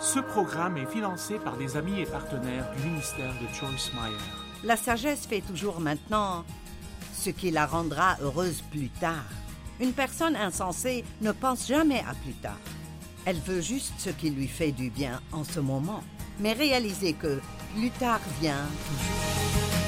Ce programme est financé par des amis et partenaires du ministère de Joyce Meyer. La sagesse fait toujours maintenant ce qui la rendra heureuse plus tard. Une personne insensée ne pense jamais à plus tard. Elle veut juste ce qui lui fait du bien en ce moment. Mais réalisez que plus tard vient toujours.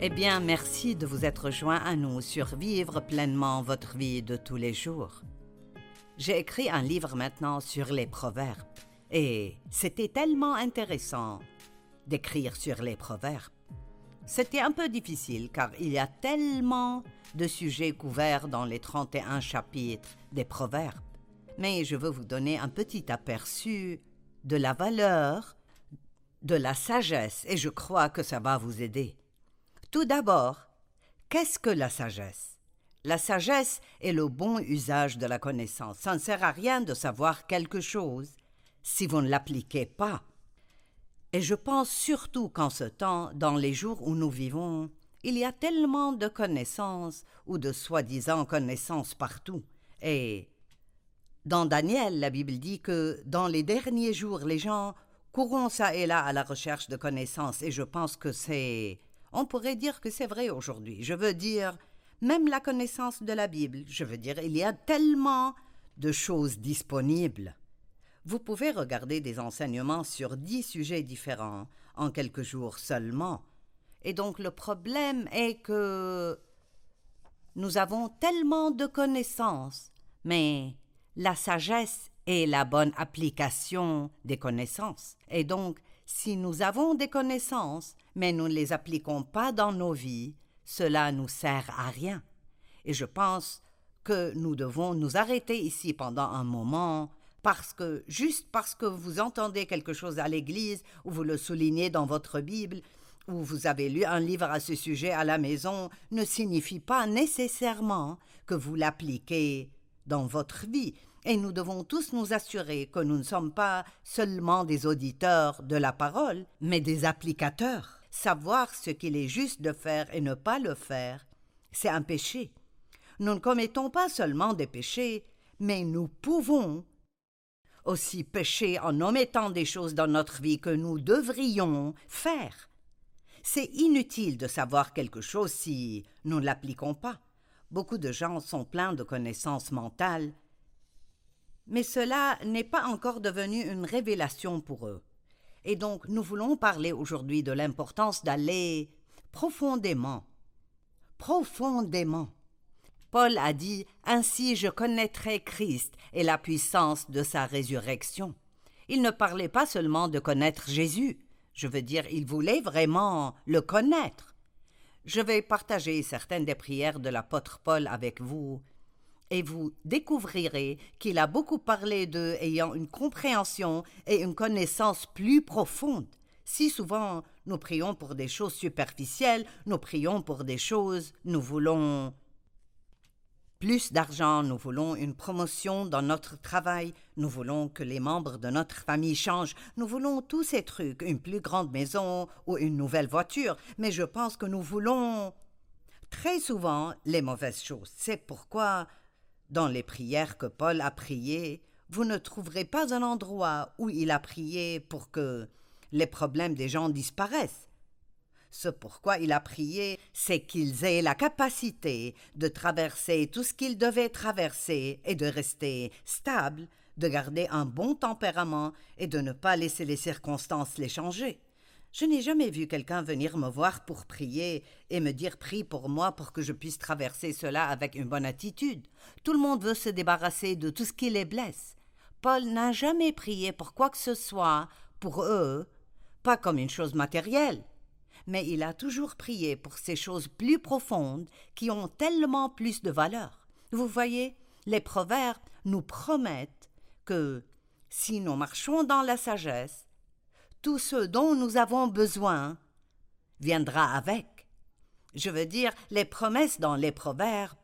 Eh bien, merci de vous être joint à nous sur Vivre pleinement votre vie de tous les jours. J'ai écrit un livre maintenant sur les proverbes et c'était tellement intéressant d'écrire sur les proverbes. C'était un peu difficile car il y a tellement de sujets couverts dans les 31 chapitres des proverbes. Mais je veux vous donner un petit aperçu de la valeur de la sagesse et je crois que ça va vous aider. Tout d'abord, qu'est-ce que la sagesse? La sagesse est le bon usage de la connaissance. Ça ne sert à rien de savoir quelque chose si vous ne l'appliquez pas. Et je pense surtout qu'en ce temps, dans les jours où nous vivons, il y a tellement de connaissances ou de soi-disant connaissances partout. Et dans Daniel, la Bible dit que dans les derniers jours, les gens courront ça et là à la recherche de connaissances. Et je pense que c'est on pourrait dire que c'est vrai aujourd'hui. Je veux dire, même la connaissance de la Bible, je veux dire, il y a tellement de choses disponibles. Vous pouvez regarder des enseignements sur dix sujets différents en quelques jours seulement. Et donc le problème est que nous avons tellement de connaissances, mais la sagesse est la bonne application des connaissances. Et donc, si nous avons des connaissances, mais nous ne les appliquons pas dans nos vies, cela nous sert à rien. Et je pense que nous devons nous arrêter ici pendant un moment, parce que juste parce que vous entendez quelque chose à l'église, ou vous le soulignez dans votre Bible, ou vous avez lu un livre à ce sujet à la maison, ne signifie pas nécessairement que vous l'appliquez dans votre vie. Et nous devons tous nous assurer que nous ne sommes pas seulement des auditeurs de la parole, mais des applicateurs. Savoir ce qu'il est juste de faire et ne pas le faire, c'est un péché. Nous ne commettons pas seulement des péchés, mais nous pouvons aussi pécher en omettant des choses dans notre vie que nous devrions faire. C'est inutile de savoir quelque chose si nous ne l'appliquons pas. Beaucoup de gens sont pleins de connaissances mentales, mais cela n'est pas encore devenu une révélation pour eux. Et donc nous voulons parler aujourd'hui de l'importance d'aller profondément, profondément. Paul a dit Ainsi je connaîtrai Christ et la puissance de sa résurrection. Il ne parlait pas seulement de connaître Jésus, je veux dire, il voulait vraiment le connaître. Je vais partager certaines des prières de l'apôtre Paul avec vous et vous découvrirez qu'il a beaucoup parlé d'eux ayant une compréhension et une connaissance plus profonde. Si souvent nous prions pour des choses superficielles, nous prions pour des choses, nous voulons plus d'argent, nous voulons une promotion dans notre travail, nous voulons que les membres de notre famille changent, nous voulons tous ces trucs, une plus grande maison ou une nouvelle voiture, mais je pense que nous voulons très souvent les mauvaises choses. C'est pourquoi dans les prières que Paul a priées, vous ne trouverez pas un endroit où il a prié pour que les problèmes des gens disparaissent. Ce pourquoi il a prié, c'est qu'ils aient la capacité de traverser tout ce qu'ils devaient traverser et de rester stables, de garder un bon tempérament et de ne pas laisser les circonstances les changer. Je n'ai jamais vu quelqu'un venir me voir pour prier et me dire prie pour moi pour que je puisse traverser cela avec une bonne attitude. Tout le monde veut se débarrasser de tout ce qui les blesse. Paul n'a jamais prié pour quoi que ce soit pour eux, pas comme une chose matérielle, mais il a toujours prié pour ces choses plus profondes qui ont tellement plus de valeur. Vous voyez, les proverbes nous promettent que si nous marchons dans la sagesse, tout ce dont nous avons besoin viendra avec. Je veux dire, les promesses dans les proverbes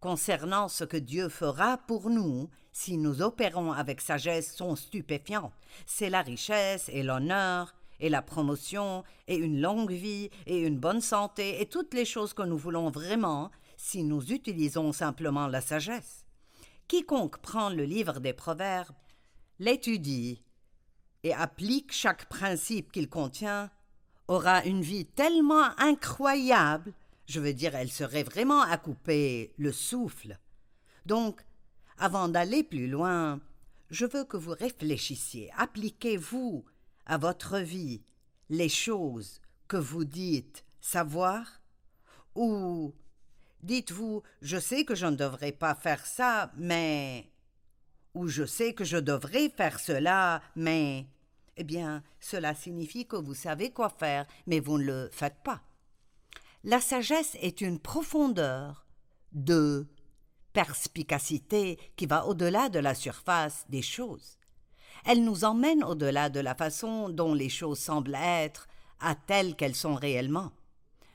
concernant ce que Dieu fera pour nous si nous opérons avec sagesse sont stupéfiantes. C'est la richesse et l'honneur et la promotion et une longue vie et une bonne santé et toutes les choses que nous voulons vraiment si nous utilisons simplement la sagesse. Quiconque prend le livre des Proverbes, l'étudie et applique chaque principe qu'il contient aura une vie tellement incroyable, je veux dire, elle serait vraiment à couper le souffle. Donc, avant d'aller plus loin, je veux que vous réfléchissiez, appliquez-vous à votre vie les choses que vous dites savoir ou dites-vous je sais que je ne devrais pas faire ça, mais ou je sais que je devrais faire cela, mais eh bien, cela signifie que vous savez quoi faire, mais vous ne le faites pas. La sagesse est une profondeur de perspicacité qui va au-delà de la surface des choses. Elle nous emmène au-delà de la façon dont les choses semblent être à telles qu'elles sont réellement.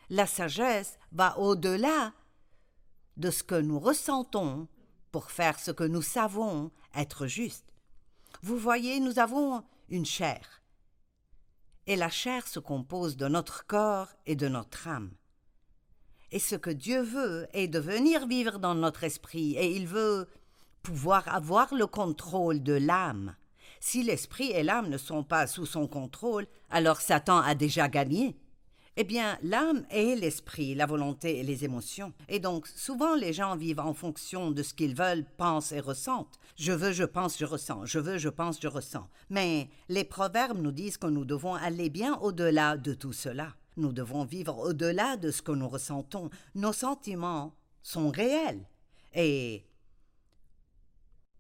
La sagesse va au-delà de ce que nous ressentons pour faire ce que nous savons être juste. Vous voyez, nous avons une chair. Et la chair se compose de notre corps et de notre âme. Et ce que Dieu veut est de venir vivre dans notre esprit, et il veut pouvoir avoir le contrôle de l'âme. Si l'esprit et l'âme ne sont pas sous son contrôle, alors Satan a déjà gagné. Eh bien, l'âme est l'esprit, la volonté et les émotions. Et donc, souvent, les gens vivent en fonction de ce qu'ils veulent, pensent et ressentent. Je veux, je pense, je ressens. Je veux, je pense, je ressens. Mais les proverbes nous disent que nous devons aller bien au-delà de tout cela. Nous devons vivre au-delà de ce que nous ressentons. Nos sentiments sont réels. Et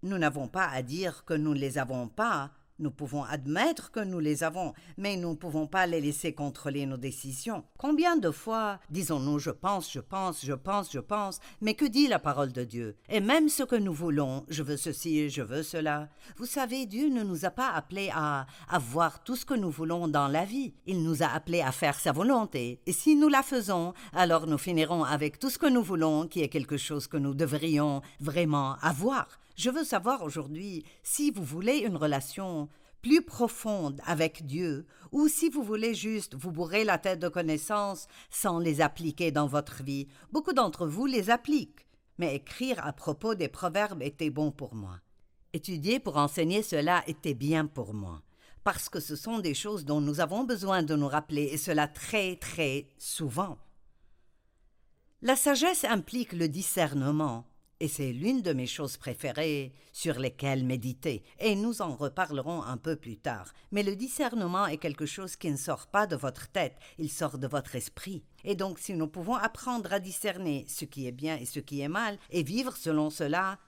nous n'avons pas à dire que nous ne les avons pas, nous pouvons admettre que nous les avons, mais nous ne pouvons pas les laisser contrôler nos décisions. Combien de fois disons-nous je pense, je pense, je pense, je pense, mais que dit la parole de Dieu? Et même ce que nous voulons, je veux ceci, je veux cela. Vous savez, Dieu ne nous a pas appelés à avoir tout ce que nous voulons dans la vie. Il nous a appelés à faire sa volonté. Et si nous la faisons, alors nous finirons avec tout ce que nous voulons, qui est quelque chose que nous devrions vraiment avoir. Je veux savoir aujourd'hui si vous voulez une relation plus profonde avec Dieu, ou si vous voulez juste vous bourrer la tête de connaissances sans les appliquer dans votre vie. Beaucoup d'entre vous les appliquent, mais écrire à propos des proverbes était bon pour moi. Étudier pour enseigner cela était bien pour moi, parce que ce sont des choses dont nous avons besoin de nous rappeler, et cela très très souvent. La sagesse implique le discernement, et c'est l'une de mes choses préférées sur lesquelles méditer, et nous en reparlerons un peu plus tard. Mais le discernement est quelque chose qui ne sort pas de votre tête, il sort de votre esprit. Et donc si nous pouvons apprendre à discerner ce qui est bien et ce qui est mal, et vivre selon cela,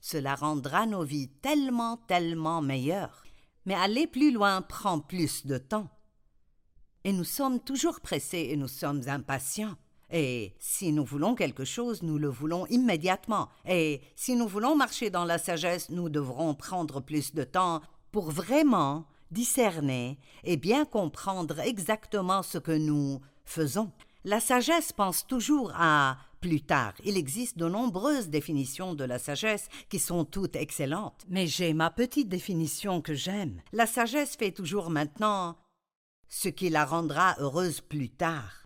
cela rendra nos vies tellement, tellement meilleures. Mais aller plus loin prend plus de temps. Et nous sommes toujours pressés et nous sommes impatients. Et si nous voulons quelque chose, nous le voulons immédiatement. Et si nous voulons marcher dans la sagesse, nous devrons prendre plus de temps pour vraiment discerner et bien comprendre exactement ce que nous faisons. La sagesse pense toujours à plus tard. Il existe de nombreuses définitions de la sagesse qui sont toutes excellentes. Mais j'ai ma petite définition que j'aime. La sagesse fait toujours maintenant ce qui la rendra heureuse plus tard.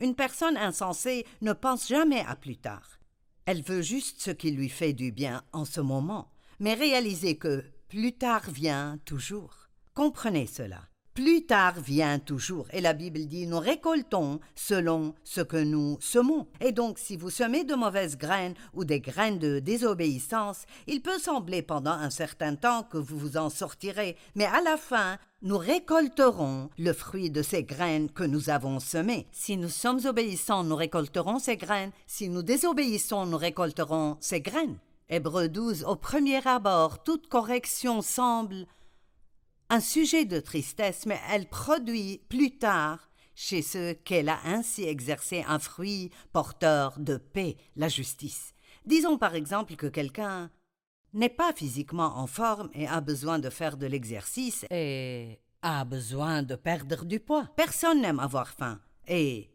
Une personne insensée ne pense jamais à plus tard. Elle veut juste ce qui lui fait du bien en ce moment, mais réalisez que plus tard vient toujours. Comprenez cela. Plus tard vient toujours, et la Bible dit nous récoltons selon ce que nous semons. Et donc, si vous semez de mauvaises graines ou des graines de désobéissance, il peut sembler pendant un certain temps que vous vous en sortirez, mais à la fin, nous récolterons le fruit de ces graines que nous avons semées. Si nous sommes obéissants, nous récolterons ces graines. Si nous désobéissons, nous récolterons ces graines. Hébreu 12. Au premier abord, toute correction semble un sujet de tristesse, mais elle produit plus tard chez ceux qu'elle a ainsi exercé un fruit porteur de paix, la justice. Disons par exemple que quelqu'un n'est pas physiquement en forme et a besoin de faire de l'exercice et a besoin de perdre du poids. Personne n'aime avoir faim. Et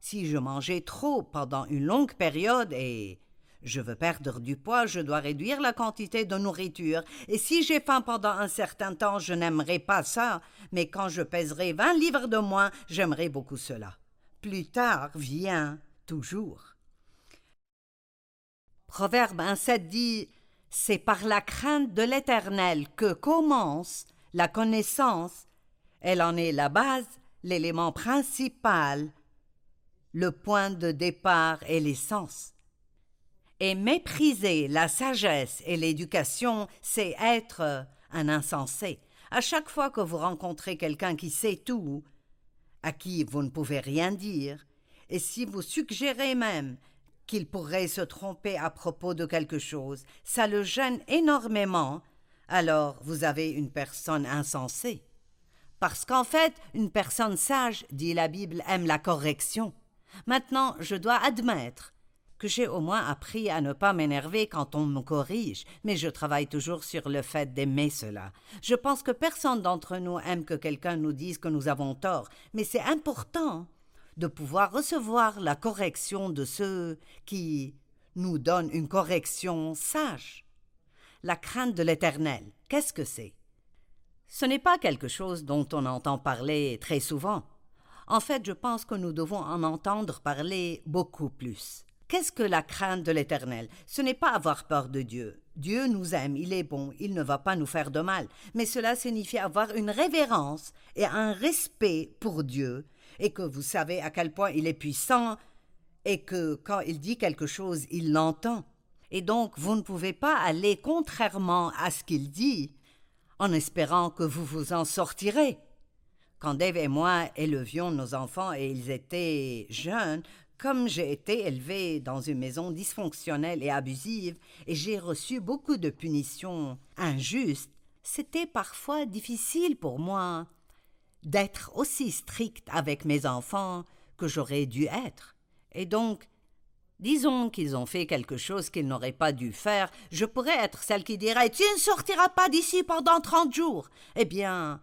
si je mangeais trop pendant une longue période et Je veux perdre du poids, je dois réduire la quantité de nourriture. Et si j'ai faim pendant un certain temps, je n'aimerais pas ça. Mais quand je pèserai vingt livres de moins, j'aimerais beaucoup cela. Plus tard vient toujours. Proverbe 1.7 dit C'est par la crainte de l'Éternel que commence la connaissance. Elle en est la base, l'élément principal, le point de départ et l'essence. Et mépriser la sagesse et l'éducation, c'est être un insensé. À chaque fois que vous rencontrez quelqu'un qui sait tout, à qui vous ne pouvez rien dire, et si vous suggérez même qu'il pourrait se tromper à propos de quelque chose, ça le gêne énormément, alors vous avez une personne insensée. Parce qu'en fait, une personne sage, dit la Bible, aime la correction. Maintenant, je dois admettre que j'ai au moins appris à ne pas m'énerver quand on me corrige, mais je travaille toujours sur le fait d'aimer cela. Je pense que personne d'entre nous aime que quelqu'un nous dise que nous avons tort, mais c'est important de pouvoir recevoir la correction de ceux qui nous donnent une correction sage. La crainte de l'Éternel, qu'est-ce que c'est? Ce n'est pas quelque chose dont on entend parler très souvent. En fait, je pense que nous devons en entendre parler beaucoup plus. Qu'est-ce que la crainte de l'Éternel? Ce n'est pas avoir peur de Dieu. Dieu nous aime, il est bon, il ne va pas nous faire de mal, mais cela signifie avoir une révérence et un respect pour Dieu, et que vous savez à quel point il est puissant, et que quand il dit quelque chose, il l'entend. Et donc vous ne pouvez pas aller contrairement à ce qu'il dit, en espérant que vous vous en sortirez. Quand Dave et moi élevions nos enfants et ils étaient jeunes, comme j'ai été élevé dans une maison dysfonctionnelle et abusive, et j'ai reçu beaucoup de punitions injustes, c'était parfois difficile pour moi d'être aussi strict avec mes enfants que j'aurais dû être. Et donc, disons qu'ils ont fait quelque chose qu'ils n'auraient pas dû faire, je pourrais être celle qui dirait Tu ne sortiras pas d'ici pendant trente jours. Eh bien,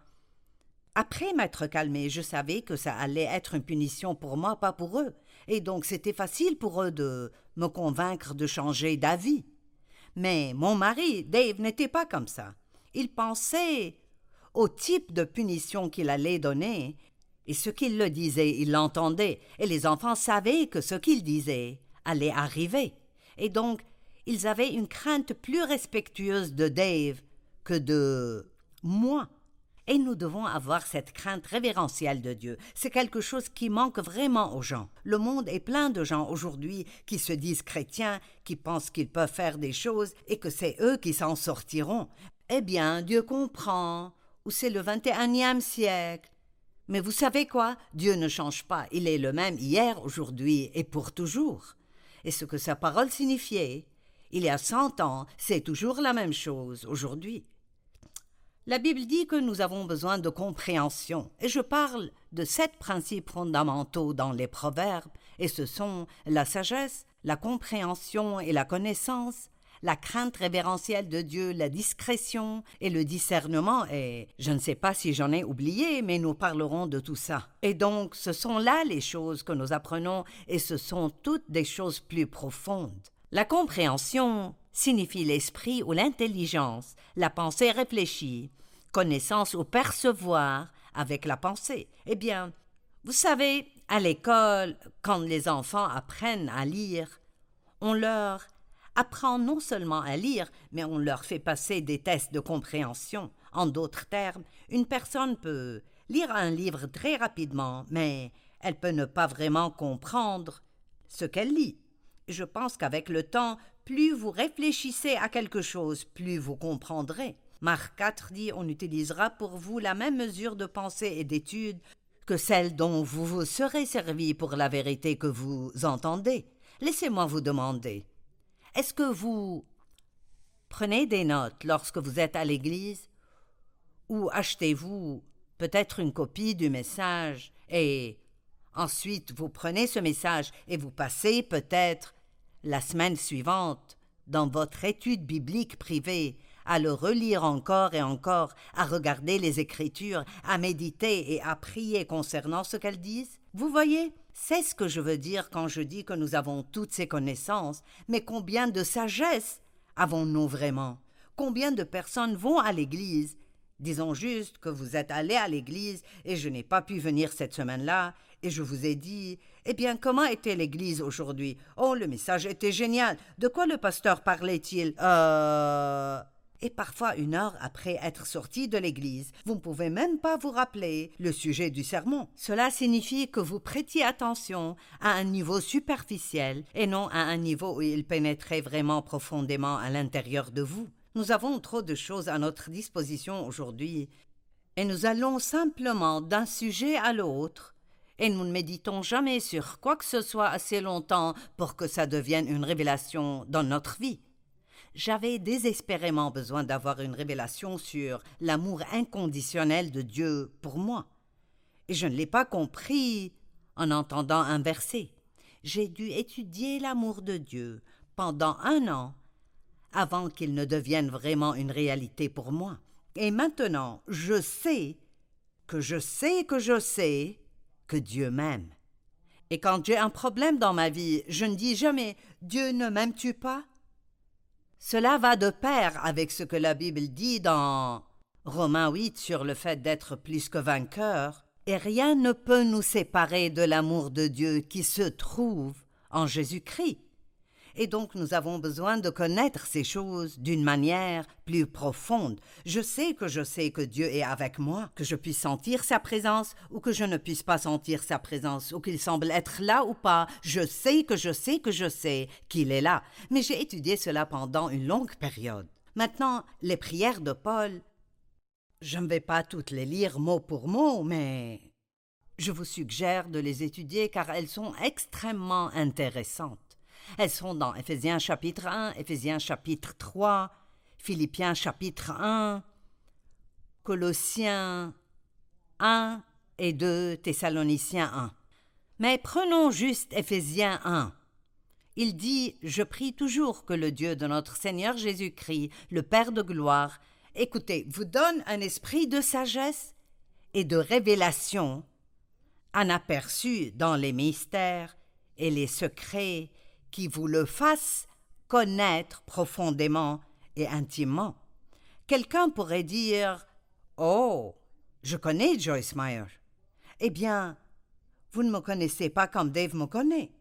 après m'être calmée, je savais que ça allait être une punition pour moi, pas pour eux, et donc c'était facile pour eux de me convaincre de changer d'avis. Mais mon mari, Dave, n'était pas comme ça. Il pensait au type de punition qu'il allait donner, et ce qu'il le disait, il l'entendait, et les enfants savaient que ce qu'il disait allait arriver. Et donc, ils avaient une crainte plus respectueuse de Dave que de moi. Et nous devons avoir cette crainte révérentielle de Dieu. C'est quelque chose qui manque vraiment aux gens. Le monde est plein de gens aujourd'hui qui se disent chrétiens, qui pensent qu'ils peuvent faire des choses et que c'est eux qui s'en sortiront. Eh bien, Dieu comprend. Ou c'est le 21e siècle. Mais vous savez quoi? Dieu ne change pas. Il est le même hier, aujourd'hui et pour toujours. Et ce que sa parole signifiait, il y a cent ans, c'est toujours la même chose aujourd'hui. La Bible dit que nous avons besoin de compréhension, et je parle de sept principes fondamentaux dans les proverbes, et ce sont la sagesse, la compréhension et la connaissance, la crainte révérentielle de Dieu, la discrétion et le discernement, et je ne sais pas si j'en ai oublié, mais nous parlerons de tout ça. Et donc, ce sont là les choses que nous apprenons, et ce sont toutes des choses plus profondes. La compréhension signifie l'esprit ou l'intelligence, la pensée réfléchie, connaissance ou percevoir avec la pensée. Eh bien, vous savez, à l'école, quand les enfants apprennent à lire, on leur apprend non seulement à lire, mais on leur fait passer des tests de compréhension. En d'autres termes, une personne peut lire un livre très rapidement, mais elle peut ne pas vraiment comprendre ce qu'elle lit. Je pense qu'avec le temps, plus vous réfléchissez à quelque chose, plus vous comprendrez. Marc 4 dit On utilisera pour vous la même mesure de pensée et d'étude que celle dont vous vous serez servi pour la vérité que vous entendez. Laissez-moi vous demander est-ce que vous prenez des notes lorsque vous êtes à l'église ou achetez-vous peut-être une copie du message et ensuite vous prenez ce message et vous passez peut-être la semaine suivante dans votre étude biblique privée à le relire encore et encore, à regarder les Écritures, à méditer et à prier concernant ce qu'elles disent? Vous voyez, C'est ce que je veux dire quand je dis que nous avons toutes ces connaissances, mais combien de sagesse avons-nous vraiment? Combien de personnes vont à l'église? Disons juste que vous êtes allé à l'église et je n'ai pas pu venir cette semaine-là, et je vous ai dit Eh bien, comment était l'église aujourd'hui Oh, le message était génial. De quoi le pasteur parlait-il? Euh et parfois une heure après être sorti de l'église. Vous ne pouvez même pas vous rappeler le sujet du sermon. Cela signifie que vous prêtiez attention à un niveau superficiel et non à un niveau où il pénétrait vraiment profondément à l'intérieur de vous. Nous avons trop de choses à notre disposition aujourd'hui, et nous allons simplement d'un sujet à l'autre, et nous ne méditons jamais sur quoi que ce soit assez longtemps pour que ça devienne une révélation dans notre vie. J'avais désespérément besoin d'avoir une révélation sur l'amour inconditionnel de Dieu pour moi. Et je ne l'ai pas compris en entendant un verset. J'ai dû étudier l'amour de Dieu pendant un an avant qu'il ne devienne vraiment une réalité pour moi. Et maintenant, je sais que je sais que je sais que Dieu m'aime. Et quand j'ai un problème dans ma vie, je ne dis jamais Dieu ne m'aime-tu pas cela va de pair avec ce que la Bible dit dans Romains 8 sur le fait d'être plus que vainqueur, et rien ne peut nous séparer de l'amour de Dieu qui se trouve en Jésus-Christ et donc nous avons besoin de connaître ces choses d'une manière plus profonde. Je sais que je sais que Dieu est avec moi, que je puisse sentir sa présence ou que je ne puisse pas sentir sa présence, ou qu'il semble être là ou pas. Je sais que je sais que je sais qu'il est là. Mais j'ai étudié cela pendant une longue période. Maintenant, les prières de Paul, je ne vais pas toutes les lire mot pour mot, mais je vous suggère de les étudier car elles sont extrêmement intéressantes. Elles sont dans Éphésiens chapitre 1, Éphésiens chapitre 3, Philippiens chapitre 1, Colossiens 1 et 2, Thessaloniciens 1. Mais prenons juste Éphésiens 1. Il dit Je prie toujours que le Dieu de notre Seigneur Jésus-Christ, le Père de gloire, écoutez, vous donne un esprit de sagesse et de révélation, un aperçu dans les mystères et les secrets qui vous le fasse connaître profondément et intimement. Quelqu'un pourrait dire Oh, je connais Joyce Meyer. Eh bien, vous ne me connaissez pas comme Dave me connaît.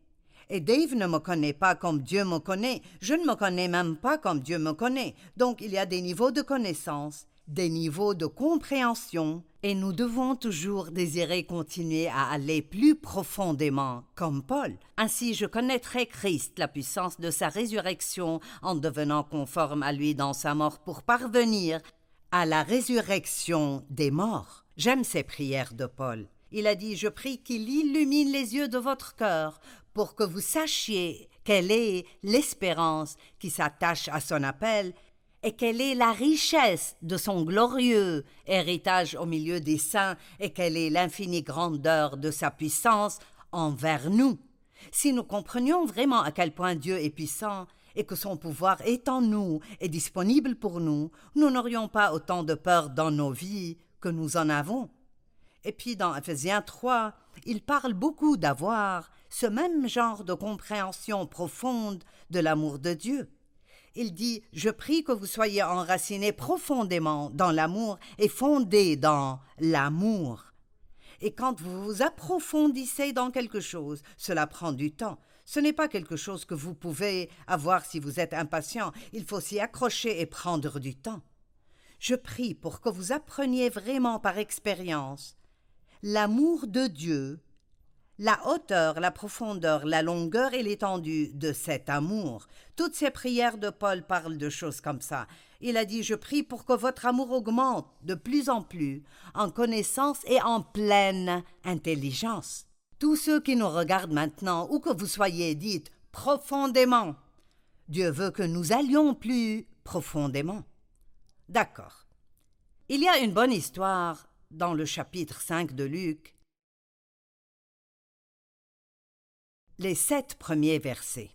Et Dave ne me connaît pas comme Dieu me connaît. Je ne me connais même pas comme Dieu me connaît. Donc il y a des niveaux de connaissance des niveaux de compréhension, et nous devons toujours désirer continuer à aller plus profondément, comme Paul. Ainsi je connaîtrai Christ, la puissance de sa résurrection, en devenant conforme à lui dans sa mort pour parvenir à la résurrection des morts. J'aime ces prières de Paul. Il a dit Je prie qu'il illumine les yeux de votre cœur pour que vous sachiez quelle est l'espérance qui s'attache à son appel et quelle est la richesse de son glorieux héritage au milieu des saints, et quelle est l'infinie grandeur de sa puissance envers nous. Si nous comprenions vraiment à quel point Dieu est puissant, et que son pouvoir est en nous et disponible pour nous, nous n'aurions pas autant de peur dans nos vies que nous en avons. Et puis dans Ephésiens 3, il parle beaucoup d'avoir ce même genre de compréhension profonde de l'amour de Dieu. Il dit Je prie que vous soyez enracinés profondément dans l'amour et fondés dans l'amour. Et quand vous vous approfondissez dans quelque chose, cela prend du temps. Ce n'est pas quelque chose que vous pouvez avoir si vous êtes impatient. Il faut s'y accrocher et prendre du temps. Je prie pour que vous appreniez vraiment par expérience l'amour de Dieu la hauteur, la profondeur, la longueur et l'étendue de cet amour. Toutes ces prières de Paul parlent de choses comme ça. Il a dit Je prie pour que votre amour augmente de plus en plus, en connaissance et en pleine intelligence. Tous ceux qui nous regardent maintenant, où que vous soyez, dites profondément. Dieu veut que nous allions plus profondément. D'accord. Il y a une bonne histoire dans le chapitre 5 de Luc les sept premiers versets.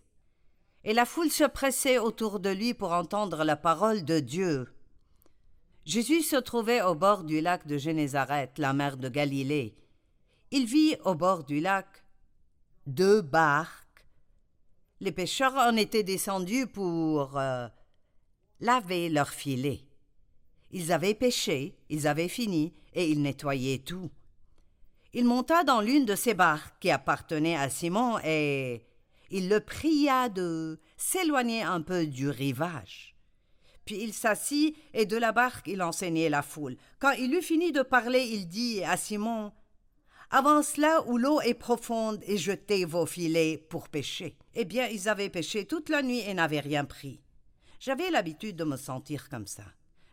Et la foule se pressait autour de lui pour entendre la parole de Dieu. Jésus se trouvait au bord du lac de Génézareth, la mer de Galilée. Il vit au bord du lac deux barques. Les pêcheurs en étaient descendus pour euh, laver leurs filets. Ils avaient pêché, ils avaient fini, et ils nettoyaient tout. Il monta dans l'une de ces barques qui appartenait à Simon et il le pria de s'éloigner un peu du rivage. Puis il s'assit et de la barque il enseignait la foule. Quand il eut fini de parler, il dit à Simon Avance là où l'eau est profonde et jetez vos filets pour pêcher. Eh bien, ils avaient pêché toute la nuit et n'avaient rien pris. J'avais l'habitude de me sentir comme ça.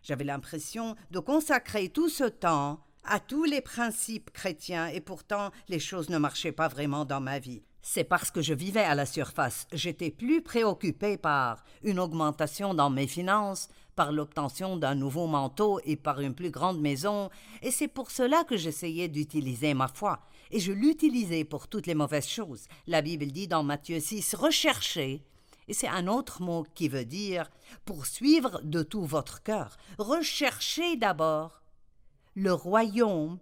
J'avais l'impression de consacrer tout ce temps à tous les principes chrétiens et pourtant les choses ne marchaient pas vraiment dans ma vie. C'est parce que je vivais à la surface. J'étais plus préoccupé par une augmentation dans mes finances, par l'obtention d'un nouveau manteau et par une plus grande maison, et c'est pour cela que j'essayais d'utiliser ma foi. Et je l'utilisais pour toutes les mauvaises choses. La Bible dit dans Matthieu 6 Recherchez, et c'est un autre mot qui veut dire poursuivre de tout votre cœur. Recherchez d'abord le royaume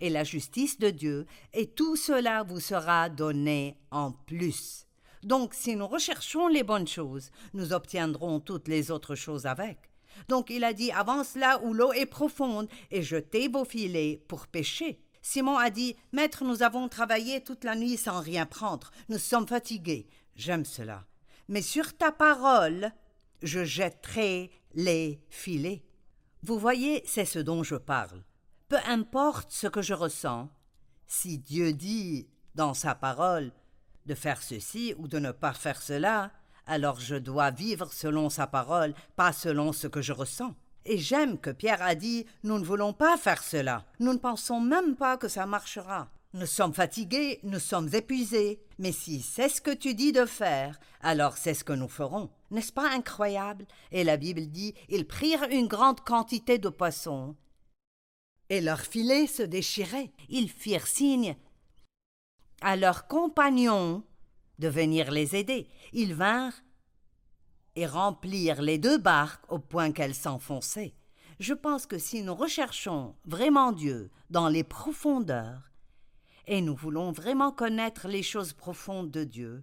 et la justice de Dieu, et tout cela vous sera donné en plus. Donc, si nous recherchons les bonnes choses, nous obtiendrons toutes les autres choses avec. Donc il a dit Avance là où l'eau est profonde, et jetez vos filets pour pêcher. Simon a dit Maître, nous avons travaillé toute la nuit sans rien prendre. Nous sommes fatigués. J'aime cela. Mais sur ta parole, je jetterai les filets. Vous voyez, c'est ce dont je parle peu importe ce que je ressens, si Dieu dit dans sa parole de faire ceci ou de ne pas faire cela, alors je dois vivre selon sa parole, pas selon ce que je ressens. Et j'aime que Pierre a dit Nous ne voulons pas faire cela. Nous ne pensons même pas que ça marchera. Nous sommes fatigués, nous sommes épuisés. Mais si c'est ce que tu dis de faire, alors c'est ce que nous ferons. N'est-ce pas incroyable? Et la Bible dit Ils prirent une grande quantité de poissons et leurs filets se déchiraient. Ils firent signe à leurs compagnons de venir les aider. Ils vinrent et remplirent les deux barques au point qu'elles s'enfonçaient. Je pense que si nous recherchons vraiment Dieu dans les profondeurs, et nous voulons vraiment connaître les choses profondes de Dieu,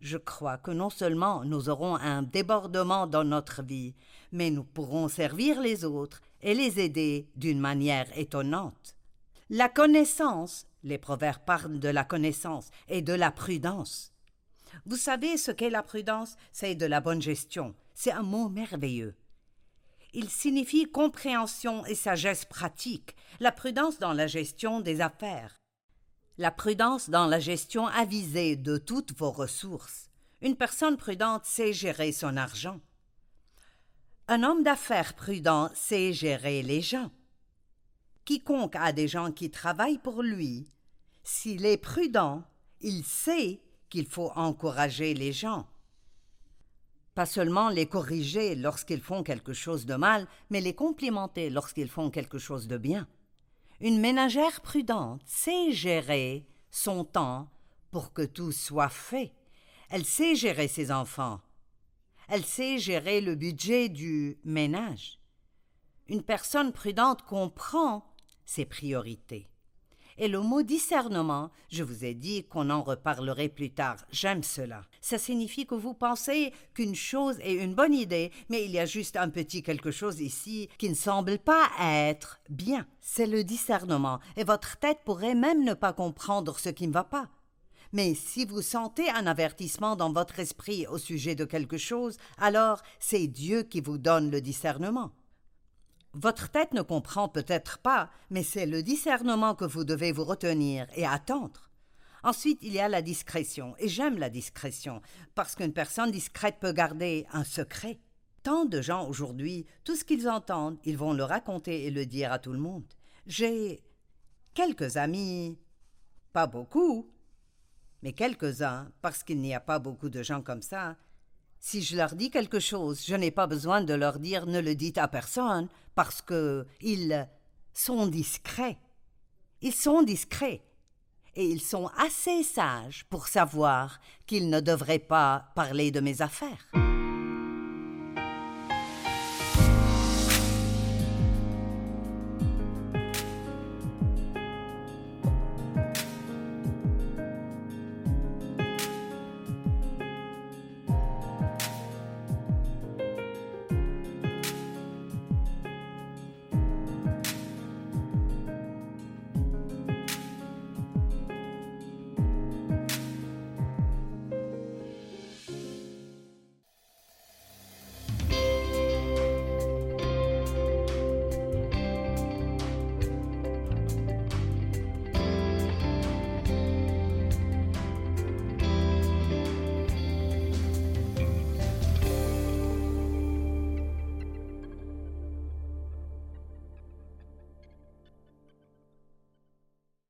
je crois que non seulement nous aurons un débordement dans notre vie, mais nous pourrons servir les autres et les aider d'une manière étonnante. La connaissance, les proverbes parlent de la connaissance et de la prudence. Vous savez ce qu'est la prudence? C'est de la bonne gestion. C'est un mot merveilleux. Il signifie compréhension et sagesse pratique, la prudence dans la gestion des affaires, la prudence dans la gestion avisée de toutes vos ressources. Une personne prudente sait gérer son argent. Un homme d'affaires prudent sait gérer les gens. Quiconque a des gens qui travaillent pour lui, s'il est prudent, il sait qu'il faut encourager les gens. Pas seulement les corriger lorsqu'ils font quelque chose de mal, mais les complimenter lorsqu'ils font quelque chose de bien. Une ménagère prudente sait gérer son temps pour que tout soit fait. Elle sait gérer ses enfants elle sait gérer le budget du ménage. Une personne prudente comprend ses priorités. Et le mot discernement, je vous ai dit qu'on en reparlerait plus tard. J'aime cela. Ça signifie que vous pensez qu'une chose est une bonne idée, mais il y a juste un petit quelque chose ici qui ne semble pas être bien. C'est le discernement, et votre tête pourrait même ne pas comprendre ce qui ne va pas. Mais si vous sentez un avertissement dans votre esprit au sujet de quelque chose, alors c'est Dieu qui vous donne le discernement. Votre tête ne comprend peut-être pas, mais c'est le discernement que vous devez vous retenir et attendre. Ensuite, il y a la discrétion, et j'aime la discrétion, parce qu'une personne discrète peut garder un secret. Tant de gens aujourd'hui, tout ce qu'ils entendent, ils vont le raconter et le dire à tout le monde. J'ai quelques amis, pas beaucoup, mais quelques-uns, parce qu'il n'y a pas beaucoup de gens comme ça, si je leur dis quelque chose, je n'ai pas besoin de leur dire ne le dites à personne, parce que ils sont discrets. Ils sont discrets. Et ils sont assez sages pour savoir qu'ils ne devraient pas parler de mes affaires.